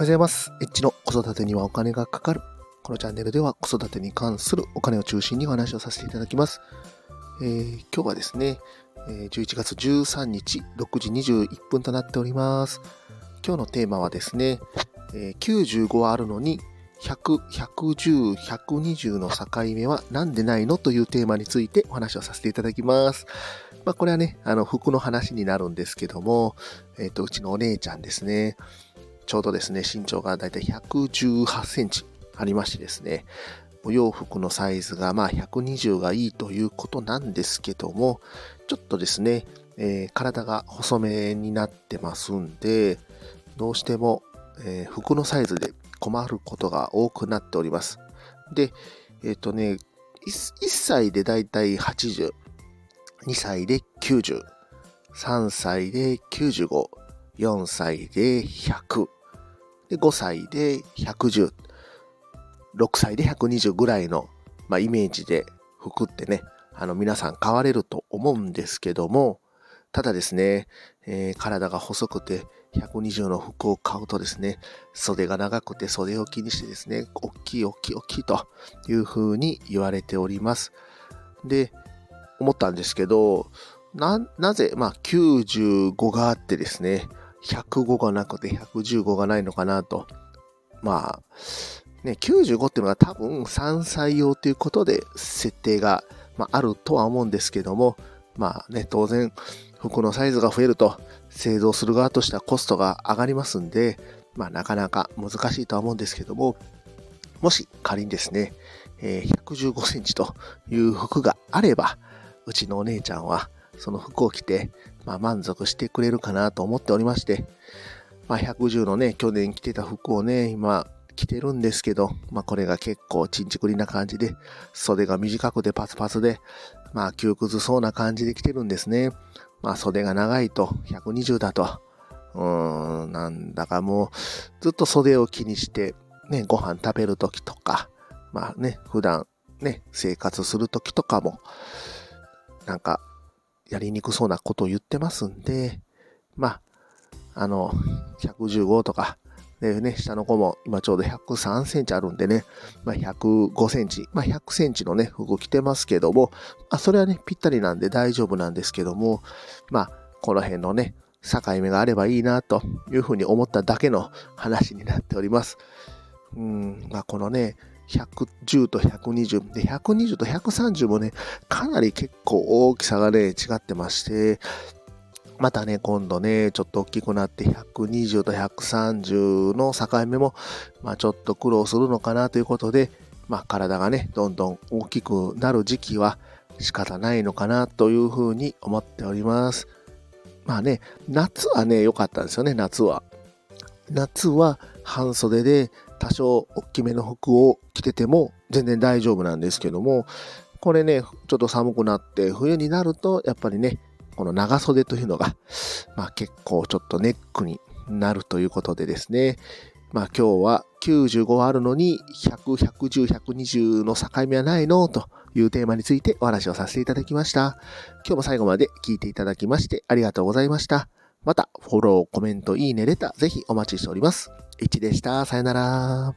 はようございます。エッチの子育てにはお金がかかる。このチャンネルでは子育てに関するお金を中心にお話をさせていただきます。えー今日はですね、11月13日6時21分となっております。今日のテーマはですね、えー95あるのに100、110、120の境目はなんでないのというテーマについてお話をさせていただきます。まあ、これはね、あの、服の話になるんですけども、えっ、と、うちのお姉ちゃんですね。ちょうどですね、身長がだいたい118センチありましてですね、お洋服のサイズがまあ120がいいということなんですけども、ちょっとですね、えー体が細めになってますんで、どうしても、えー服のサイズで困ることが多くなっております。で、えっ、とね、1, 歳でだいたい80、2歳で90、3歳で95、4歳で100、で5歳で110、6歳で120ぐらいの、まあ、イメージで服ってね、あの皆さん買われると思うんですけども、ただですね、えー体が細くて120の服を買うとですね、袖が長くて袖を気にしてですね、大きい大きい大きいという風に言われております。で、思ったんですけど、な、なぜ、まあ、95があってですね、105がなくて115がないのかなと。まあ、ね、95っていうのが多分3歳用ということで設定が、まあ、あるとは思うんですけども、まあね、当然服のサイズが増えると製造する側としてはコストが上がりますんで、まあなかなか難しいとは思うんですけども、もし仮にですね、えー115センチという服があれば、うちのお姉ちゃんはその服を着て、まあ、満足してくれるかなと思っておりまして、まあ、110のね、去年着てた服をね、今着てるんですけど、まあ、これが結構ちんちくりな感じで、袖が短くてパツパツで、まあ、窮屈そうな感じで着てるんですね。まあ、袖が長いと120だと、うーん、なんだかもう、ずっと袖を気にして、ね、ご飯食べるときとか、まあね、普段ね、生活するときとかも、なんか、やりにくそうなことを言ってますんで、まあ、あの、115とか、でね、下の子も今ちょうど103センチあるんでね、まあ、105センチ、まあ、100センチのね、服着てますけども、あ、それはね、ぴったりなんで大丈夫なんですけども、まあ、この辺のね、境目があればいいな、というふうに思っただけの話になっております。うん、まあ、このね、110と120で、120と130もね、かなり結構大きさがね、違ってまして、またね、今度ね、ちょっと大きくなって120と130の境目も、まあちょっと苦労するのかなということで、まあ体がね、どんどん大きくなる時期は仕方ないのかなというふうに思っております。まあね、夏はね、良かったんですよね、夏は。夏は半袖で多少大きめの服を着てても全然大丈夫なんですけども、これね、ちょっと寒くなって冬になるとやっぱりね、この長袖というのが、まあ結構ちょっとネックになるということでですね、まあ今日は95あるのに100、110、120の境目はないの？というテーマについてお話をさせていただきました。今日も最後まで聞いていただきましてありがとうございました。また、フォロー、コメント、いいね、レター、ぜひお待ちしております。1でした。さよなら。